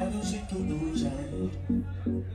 I don't see through